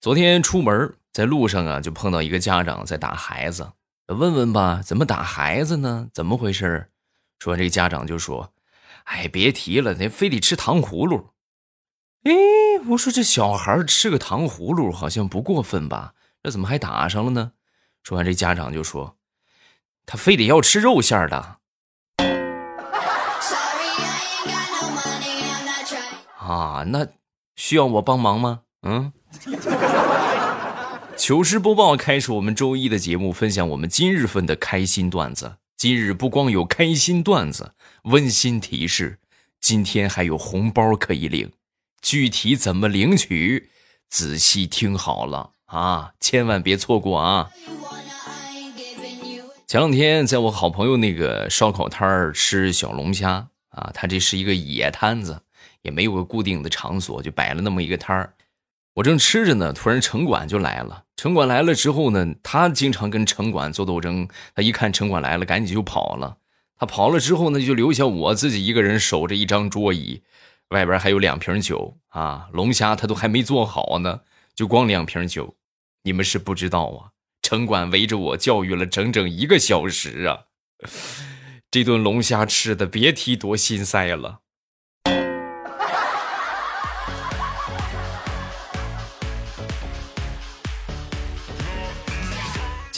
昨天出门在路上啊，就碰到一个家长在打孩子，问问吧，怎么打孩子呢？怎么回事？说完这家长就说：“哎，别提了，那非得吃糖葫芦。”哎，我说这小孩吃个糖葫芦好像不过分吧？这怎么还打上了呢？说完这家长就说：“他非得要吃肉馅的。”啊，那需要我帮忙吗？嗯。糗事播报开始，我们周一的节目，分享我们今日份的开心段子。今日不光有开心段子，温馨提示：今天还有红包可以领。具体怎么领取，仔细听好了啊，千万别错过啊！前两天在我好朋友那个烧烤摊儿吃小龙虾啊，他这是一个野摊子，也没有个固定的场所，就摆了那么一个摊儿。我正吃着呢，突然城管就来了。城管来了之后呢，他经常跟城管做斗争。他一看城管来了，赶紧就跑了。他跑了之后呢，就留下我自己一个人守着一张桌椅，外边还有两瓶酒啊。龙虾他都还没做好呢，就光两瓶酒。你们是不知道啊，城管围着我教育了整整一个小时啊。这顿龙虾吃的别提多心塞了。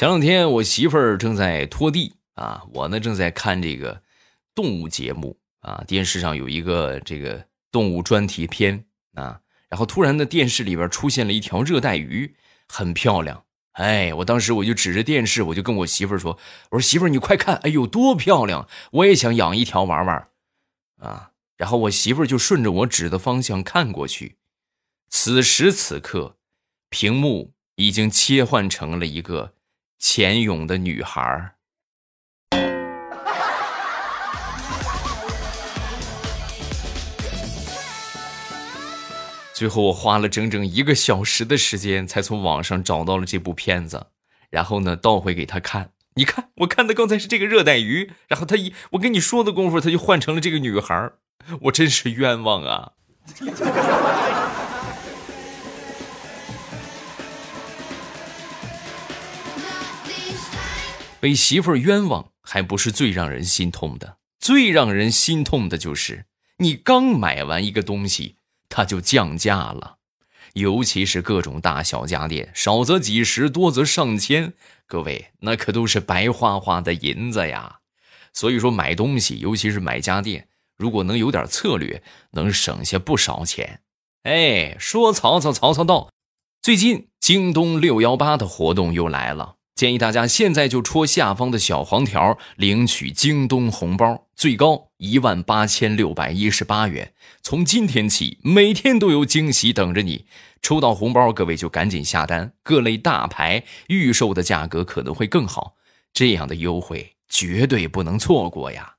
前两天我媳妇儿正在拖地啊，我呢正在看这个动物节目啊，电视上有一个这个动物专题片啊，然后突然呢电视里边出现了一条热带鱼，很漂亮，哎，我当时我就指着电视，我就跟我媳妇儿说：“我说媳妇儿你快看，哎呦多漂亮，我也想养一条玩玩啊。”然后我媳妇儿就顺着我指的方向看过去，此时此刻，屏幕已经切换成了一个。潜泳的女孩儿最后我花了整整一个小时的时间，才从网上找到了这部片子，然后呢，倒回给他看。你看，我看的刚才是这个热带鱼，然后他一我跟你说的功夫，他就换成了这个女孩儿我真是冤枉啊！被媳妇儿冤枉还不是最让人心痛的，最让人心痛的就是你刚买完一个东西，它就降价了，尤其是各种大小家电，少则几十，多则上千，各位那可都是白花花的银子呀。所以说买东西，尤其是买家电，如果能有点策略，能省下不少钱。哎，说曹操，曹操到，最近京东六幺八的活动又来了。建议大家现在就戳下方的小黄条领取京东红包，最高一万八千六百一十八元。从今天起，每天都有惊喜等着你。抽到红包，各位就赶紧下单。各类大牌预售的价格可能会更好，这样的优惠绝对不能错过呀！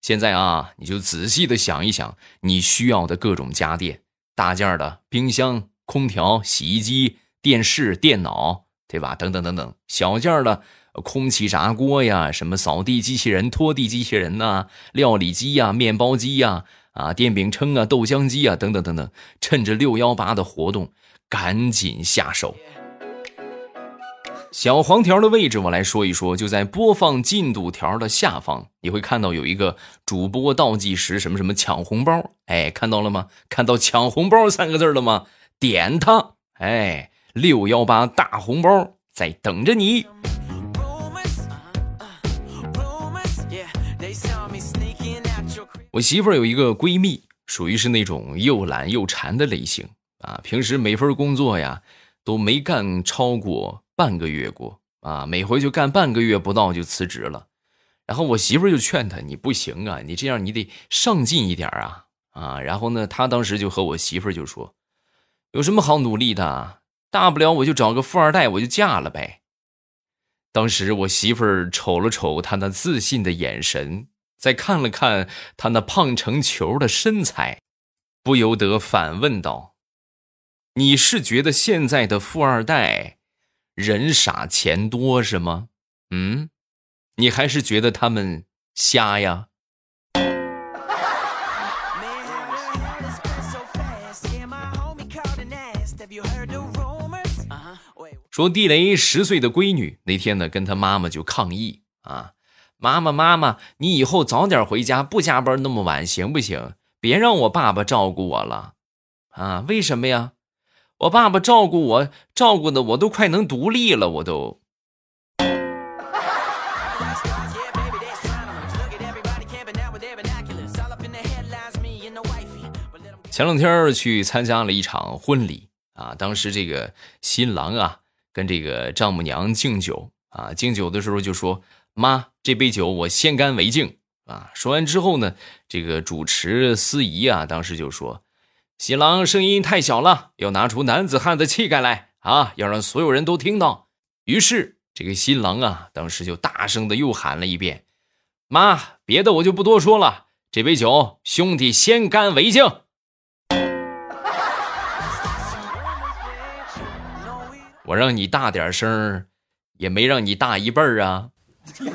现在啊，你就仔细的想一想，你需要的各种家电，大件的冰箱、空调、洗衣机、电视、电脑。对吧？等等等等，小件的空气炸锅呀，什么扫地机器人、拖地机器人呐，料理机呀、面包机呀，啊，电饼铛啊、豆浆机啊，等等等等，趁着六幺八的活动，赶紧下手。小黄条的位置我来说一说，就在播放进度条的下方，你会看到有一个主播倒计时，什么什么抢红包，哎，看到了吗？看到抢红包三个字了吗？点它，哎。六幺八大红包在等着你。我媳妇儿有一个闺蜜，属于是那种又懒又馋的类型啊。平时每份工作呀都没干超过半个月过啊，每回就干半个月不到就辞职了。然后我媳妇儿就劝她：“你不行啊，你这样你得上进一点啊啊！”然后呢，她当时就和我媳妇儿就说：“有什么好努力的？”大不了我就找个富二代，我就嫁了呗。当时我媳妇儿瞅了瞅他那自信的眼神，再看了看他那胖成球的身材，不由得反问道：“你是觉得现在的富二代人傻钱多是吗？嗯，你还是觉得他们瞎呀？” 说地雷十岁的闺女那天呢，跟她妈妈就抗议啊，妈妈妈妈，你以后早点回家，不加班那么晚，行不行？别让我爸爸照顾我了，啊？为什么呀？我爸爸照顾我，照顾的我都快能独立了，我都。前两天去参加了一场婚礼啊，当时这个新郎啊跟这个丈母娘敬酒啊，敬酒的时候就说：“妈，这杯酒我先干为敬啊。”说完之后呢，这个主持司仪啊，当时就说：“新郎声音太小了，要拿出男子汉的气概来啊，要让所有人都听到。”于是这个新郎啊，当时就大声的又喊了一遍：“妈，别的我就不多说了，这杯酒兄弟先干为敬。”我让你大点声也没让你大一辈儿啊。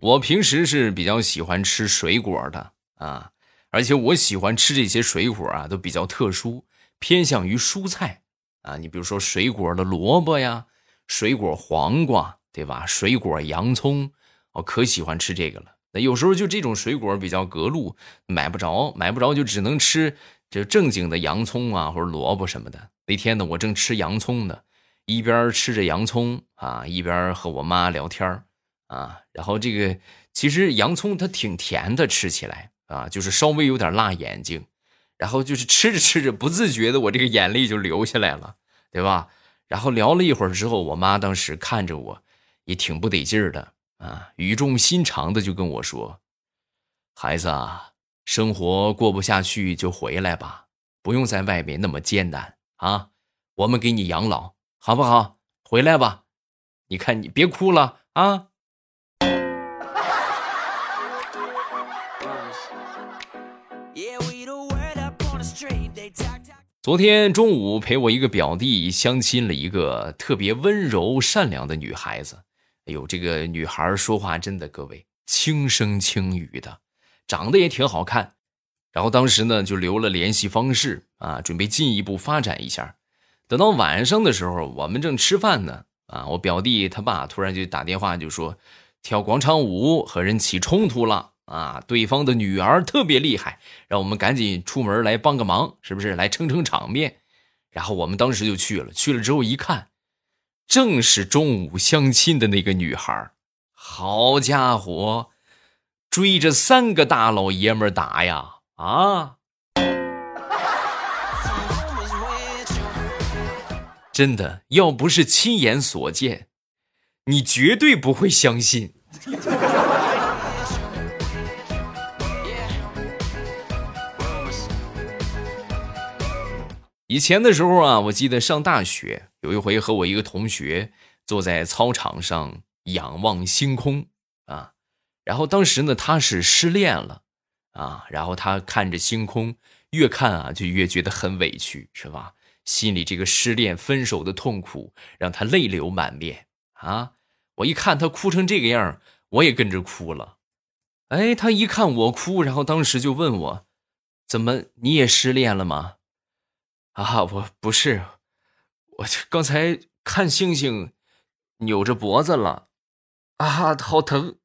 我平时是比较喜欢吃水果的啊，而且我喜欢吃这些水果啊，都比较特殊，偏向于蔬菜啊。你比如说水果的萝卜呀，水果黄瓜，对吧？水果洋葱，我可喜欢吃这个了。那有时候就这种水果比较隔路，买不着，买不着就只能吃这正经的洋葱啊或者萝卜什么的。那天呢，我正吃洋葱呢，一边吃着洋葱啊，一边和我妈聊天啊。然后这个其实洋葱它挺甜的，吃起来啊，就是稍微有点辣眼睛。然后就是吃着吃着，不自觉的我这个眼泪就流下来了，对吧？然后聊了一会儿之后，我妈当时看着我，也挺不得劲儿的。啊，语重心长的就跟我说：“孩子啊，生活过不下去就回来吧，不用在外面那么艰难啊，我们给你养老，好不好？回来吧，你看你别哭了啊。”昨天中午陪我一个表弟相亲了一个特别温柔善良的女孩子。哎呦，这个女孩说话真的，各位轻声轻语的，长得也挺好看。然后当时呢，就留了联系方式啊，准备进一步发展一下。等到晚上的时候，我们正吃饭呢，啊，我表弟他爸突然就打电话就说，跳广场舞和人起冲突了啊，对方的女儿特别厉害，让我们赶紧出门来帮个忙，是不是来撑撑场面？然后我们当时就去了，去了之后一看。正是中午相亲的那个女孩，好家伙，追着三个大老爷们打呀！啊，真的，要不是亲眼所见，你绝对不会相信。以前的时候啊，我记得上大学有一回和我一个同学坐在操场上仰望星空啊，然后当时呢他是失恋了啊，然后他看着星空，越看啊就越觉得很委屈，是吧？心里这个失恋分手的痛苦让他泪流满面啊！我一看他哭成这个样，我也跟着哭了。哎，他一看我哭，然后当时就问我，怎么你也失恋了吗？啊，我不是，我刚才看星星，扭着脖子了，啊，好疼。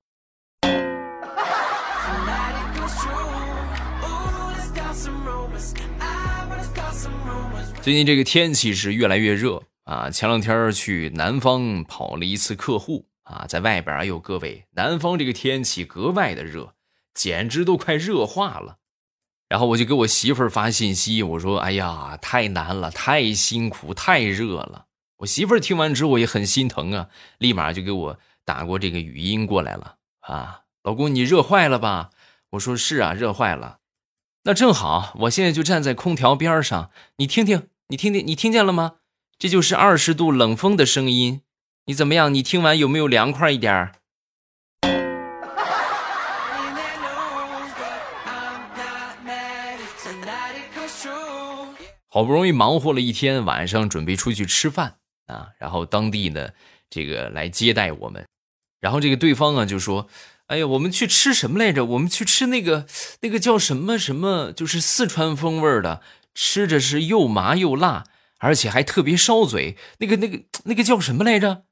最近这个天气是越来越热啊，前两天去南方跑了一次客户啊，在外边，哎呦，各位，南方这个天气格外的热，简直都快热化了。然后我就给我媳妇儿发信息，我说：“哎呀，太难了，太辛苦，太热了。”我媳妇儿听完之后也很心疼啊，立马就给我打过这个语音过来了啊，老公，你热坏了吧？我说是啊，热坏了。那正好，我现在就站在空调边上，你听听，你听听，你听见了吗？这就是二十度冷风的声音。你怎么样？你听完有没有凉快一点儿好不容易忙活了一天，晚上准备出去吃饭啊，然后当地呢，这个来接待我们，然后这个对方啊就说，哎呀，我们去吃什么来着？我们去吃那个那个叫什么什么，就是四川风味的，吃着是又麻又辣，而且还特别烧嘴。那个那个那个叫什么来着？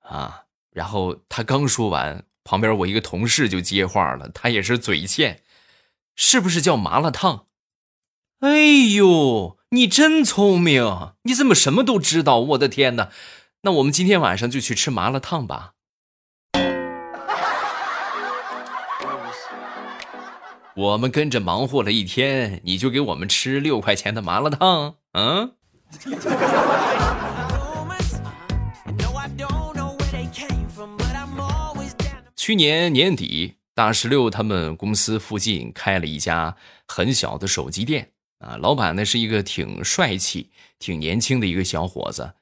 啊！然后他刚说完，旁边我一个同事就接话了，他也是嘴欠，是不是叫麻辣烫？哎呦，你真聪明，你怎么什么都知道？我的天哪！那我们今天晚上就去吃麻辣烫吧。我们跟着忙活了一天，你就给我们吃六块钱的麻辣烫？嗯？去年年底，大石榴他们公司附近开了一家很小的手机店啊，老板呢是一个挺帅气、挺年轻的一个小伙子。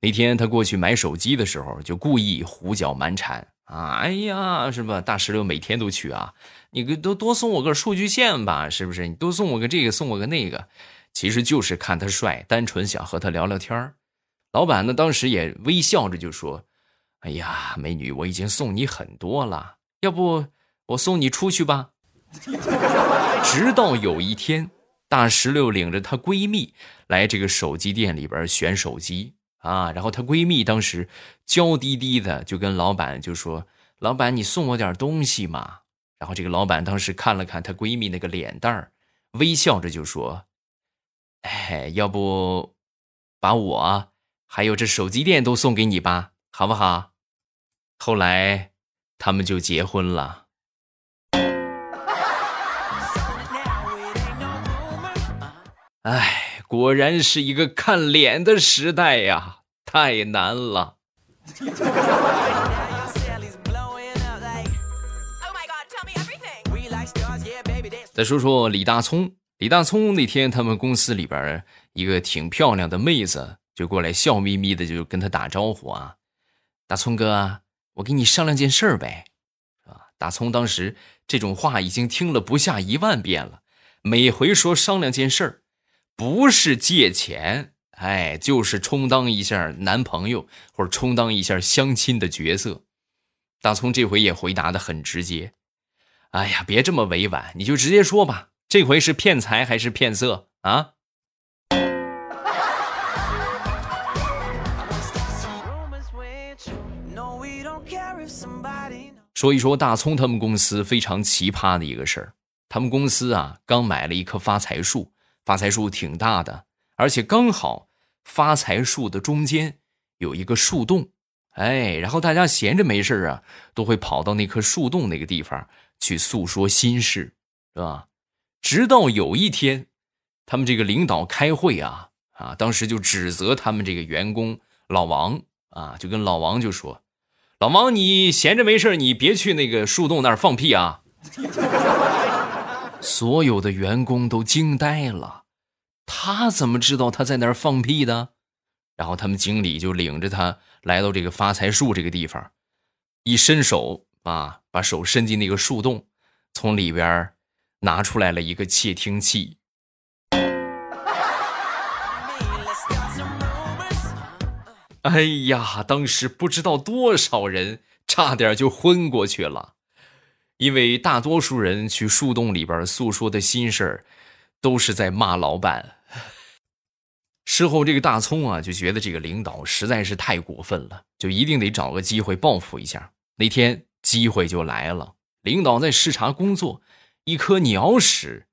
那天他过去买手机的时候，就故意胡搅蛮缠啊！哎呀，是吧？大石榴每天都去啊，你给多多送我个数据线吧，是不是？你多送我个这个，送我个那个，其实就是看他帅，单纯想和他聊聊天老板呢，当时也微笑着就说：“哎呀，美女，我已经送你很多了，要不我送你出去吧？”直到有一天，大石榴领着她闺蜜来这个手机店里边选手机。啊，然后她闺蜜当时娇滴滴的就跟老板就说：“老板，你送我点东西嘛。”然后这个老板当时看了看她闺蜜那个脸蛋儿，微笑着就说：“哎，要不把我还有这手机店都送给你吧，好不好？”后来他们就结婚了。哎。果然是一个看脸的时代呀，太难了。再说说李大聪，李大聪那天他们公司里边一个挺漂亮的妹子就过来笑眯眯的就跟他打招呼啊，大聪哥，我跟你商量件事儿呗，啊？大聪当时这种话已经听了不下一万遍了，每回说商量件事儿。不是借钱，哎，就是充当一下男朋友或者充当一下相亲的角色。大葱这回也回答的很直接，哎呀，别这么委婉，你就直接说吧，这回是骗财还是骗色啊？说一说大葱他们公司非常奇葩的一个事儿，他们公司啊刚买了一棵发财树。发财树挺大的，而且刚好发财树的中间有一个树洞，哎，然后大家闲着没事啊，都会跑到那棵树洞那个地方去诉说心事，是吧？直到有一天，他们这个领导开会啊，啊，当时就指责他们这个员工老王啊，就跟老王就说：“老王，你闲着没事你别去那个树洞那儿放屁啊。”所有的员工都惊呆了，他怎么知道他在那儿放屁的？然后他们经理就领着他来到这个发财树这个地方，一伸手啊，把手伸进那个树洞，从里边拿出来了一个窃听器。哎呀，当时不知道多少人差点就昏过去了。因为大多数人去树洞里边诉说的心事儿，都是在骂老板。事后，这个大葱啊就觉得这个领导实在是太过分了，就一定得找个机会报复一下。那天机会就来了，领导在视察工作，一颗鸟屎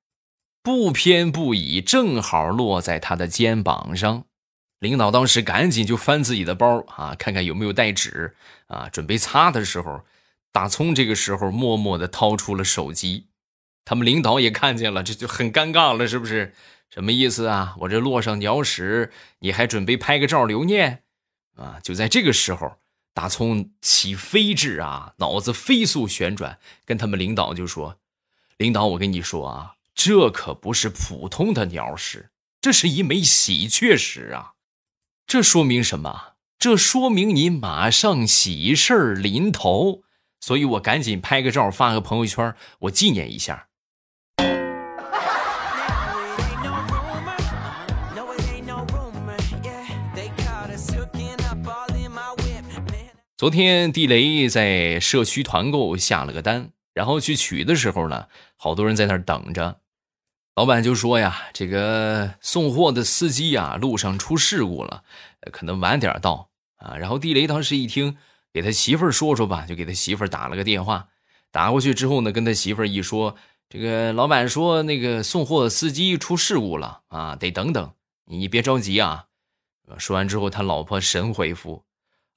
不偏不倚，正好落在他的肩膀上。领导当时赶紧就翻自己的包啊，看看有没有带纸啊，准备擦的时候。大葱这个时候默默的掏出了手机，他们领导也看见了，这就很尴尬了，是不是？什么意思啊？我这落上鸟屎，你还准备拍个照留念？啊！就在这个时候，大葱起飞智啊，脑子飞速旋转，跟他们领导就说：“领导，我跟你说啊，这可不是普通的鸟屎，这是一枚喜鹊屎啊！这说明什么？这说明你马上喜事儿临头。”所以我赶紧拍个照发个朋友圈，我纪念一下。昨天地雷在社区团购下了个单然后去取的时候呢，好多人在那儿等着。老板就说呀：“这个送货的司机呀，路上出事故了，可能晚点到啊。”然后地雷当时一听，给他媳妇儿说说吧，就给他媳妇儿打了个电话。打过去之后呢，跟他媳妇儿一说，这个老板说那个送货司机出事故了啊，得等等，你别着急啊。说完之后，他老婆神回复：“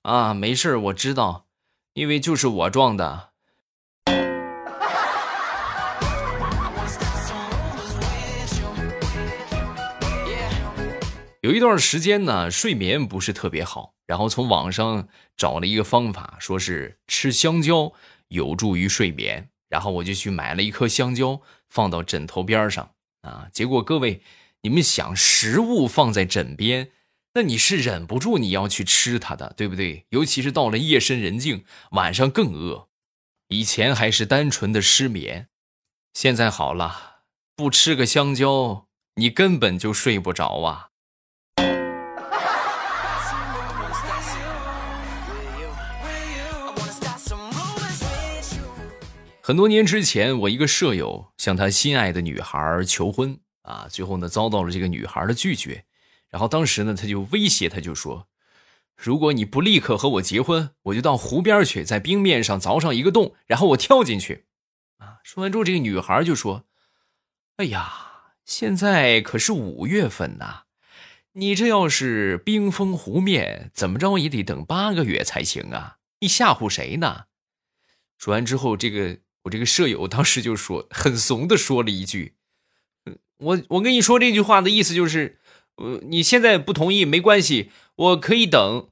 啊，没事我知道，因为就是我撞的。”有一段时间呢，睡眠不是特别好，然后从网上找了一个方法，说是吃香蕉有助于睡眠，然后我就去买了一颗香蕉放到枕头边上啊。结果各位，你们想，食物放在枕边，那你是忍不住你要去吃它的，对不对？尤其是到了夜深人静，晚上更饿。以前还是单纯的失眠，现在好了，不吃个香蕉，你根本就睡不着啊。很多年之前，我一个舍友向他心爱的女孩求婚啊，最后呢遭到了这个女孩的拒绝。然后当时呢，他就威胁，他就说：“如果你不立刻和我结婚，我就到湖边去，在冰面上凿上一个洞，然后我跳进去。”啊，说完之后，这个女孩就说：“哎呀，现在可是五月份呐，你这要是冰封湖面，怎么着也得等八个月才行啊！你吓唬谁呢？”说完之后，这个。这个舍友当时就说，很怂的说了一句：“我我跟你说这句话的意思就是，呃，你现在不同意没关系，我可以等。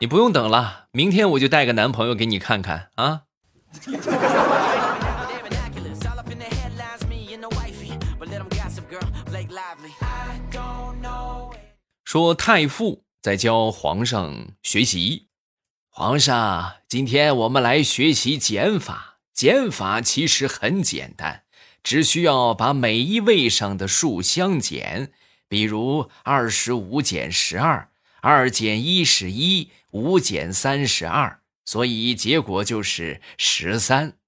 你不用等了，明天我就带个男朋友给你看看啊。”说太傅在教皇上学习。皇上，今天我们来学习减法。减法其实很简单，只需要把每一位上的数相减。比如二十五减十二，二减一是一，五减三十二，所以结果就是十三。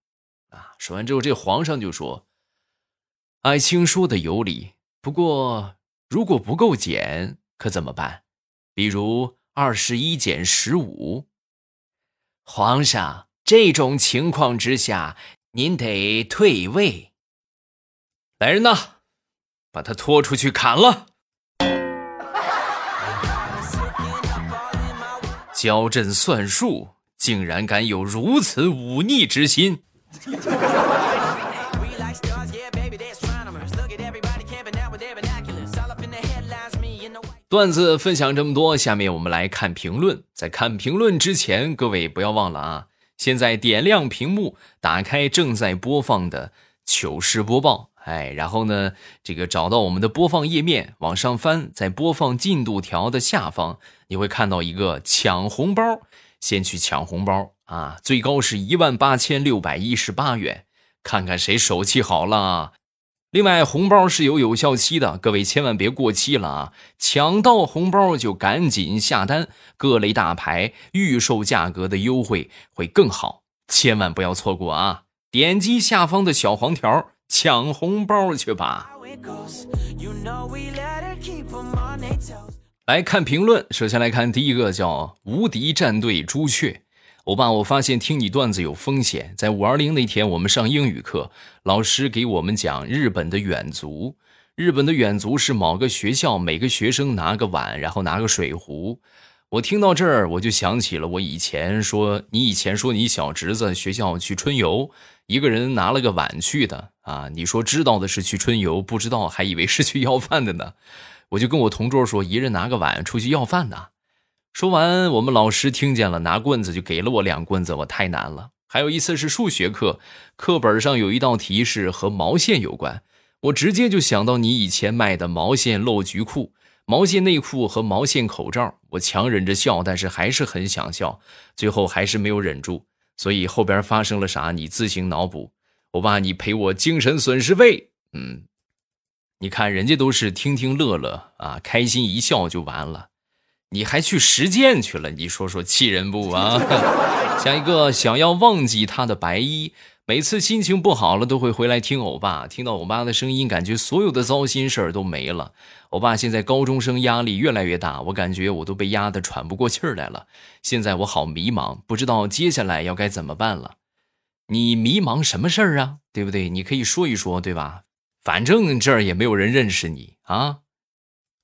啊，说完之后，这皇上就说：“爱卿说的有理，不过如果不够减，可怎么办？比如二十一减十五。”皇上，这种情况之下，您得退位。来人呐，把他拖出去砍了！教朕算术，竟然敢有如此忤逆之心！段子分享这么多，下面我们来看评论。在看评论之前，各位不要忘了啊！现在点亮屏幕，打开正在播放的糗事播报，哎，然后呢，这个找到我们的播放页面，往上翻，在播放进度条的下方，你会看到一个抢红包，先去抢红包啊！最高是一万八千六百一十八元，看看谁手气好了。另外，红包是有有效期的，各位千万别过期了啊！抢到红包就赶紧下单，各类大牌预售价格的优惠会更好，千万不要错过啊！点击下方的小黄条抢红包去吧。来看评论，首先来看第一个，叫无敌战队朱雀。欧巴，我发现听你段子有风险。在五二零那天，我们上英语课，老师给我们讲日本的远足。日本的远足是某个学校每个学生拿个碗，然后拿个水壶。我听到这儿，我就想起了我以前说，你以前说你小侄子学校去春游，一个人拿了个碗去的啊。你说知道的是去春游，不知道还以为是去要饭的呢。我就跟我同桌说，一人拿个碗出去要饭的。说完，我们老师听见了，拿棍子就给了我两棍子，我太难了。还有一次是数学课，课本上有一道题是和毛线有关，我直接就想到你以前卖的毛线漏菊裤、毛线内裤和毛线口罩，我强忍着笑，但是还是很想笑，最后还是没有忍住。所以后边发生了啥，你自行脑补。我爸，你赔我精神损失费。嗯，你看人家都是听听乐乐啊，开心一笑就完了。你还去实践去了，你说说气人不啊？像一个想要忘记他的白衣，每次心情不好了都会回来听欧巴，听到欧巴的声音，感觉所有的糟心事儿都没了。欧巴现在高中生压力越来越大，我感觉我都被压得喘不过气儿来了。现在我好迷茫，不知道接下来要该怎么办了。你迷茫什么事儿啊？对不对？你可以说一说，对吧？反正这儿也没有人认识你啊。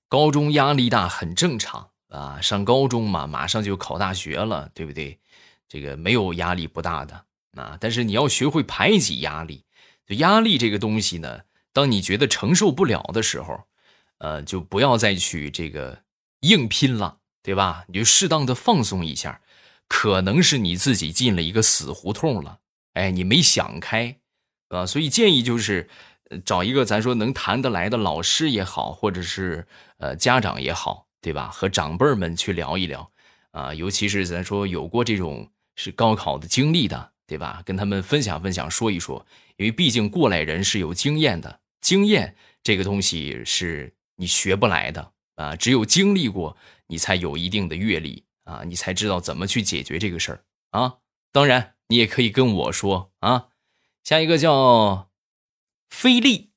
高中压力大很正常。啊，上高中嘛，马上就考大学了，对不对？这个没有压力不大的啊，但是你要学会排挤压力。就压力这个东西呢，当你觉得承受不了的时候，呃，就不要再去这个硬拼了，对吧？你就适当的放松一下，可能是你自己进了一个死胡同了，哎，你没想开，啊，所以建议就是找一个咱说能谈得来的老师也好，或者是呃家长也好。对吧？和长辈们去聊一聊，啊，尤其是咱说有过这种是高考的经历的，对吧？跟他们分享分享，说一说，因为毕竟过来人是有经验的，经验这个东西是你学不来的啊，只有经历过，你才有一定的阅历啊，你才知道怎么去解决这个事儿啊。当然，你也可以跟我说啊。下一个叫菲利，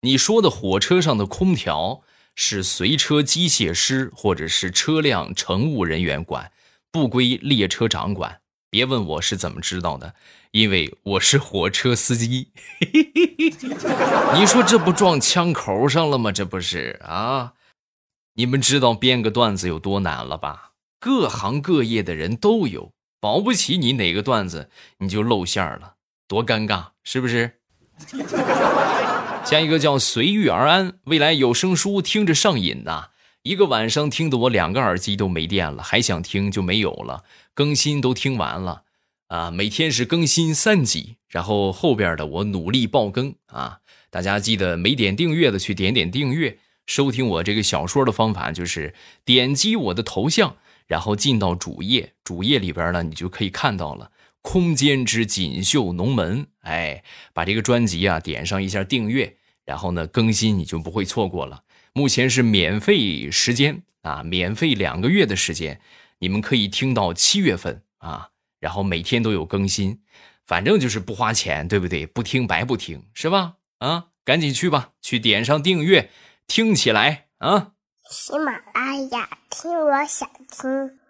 你说的火车上的空调。是随车机械师或者是车辆乘务人员管，不归列车长管。别问我是怎么知道的，因为我是火车司机。你说这不撞枪口上了吗？这不是啊？你们知道编个段子有多难了吧？各行各业的人都有，保不齐你哪个段子你就露馅了，多尴尬，是不是？下一个叫随遇而安，未来有声书听着上瘾呐，一个晚上听得我两个耳机都没电了，还想听就没有了，更新都听完了，啊，每天是更新三集，然后后边的我努力爆更啊，大家记得没点订阅的去点点订阅，收听我这个小说的方法就是点击我的头像，然后进到主页，主页里边呢你就可以看到了。空间之锦绣龙门，哎，把这个专辑啊点上一下订阅，然后呢更新你就不会错过了。目前是免费时间啊，免费两个月的时间，你们可以听到七月份啊，然后每天都有更新，反正就是不花钱，对不对？不听白不听，是吧？啊，赶紧去吧，去点上订阅，听起来啊。喜马拉雅听，我想听。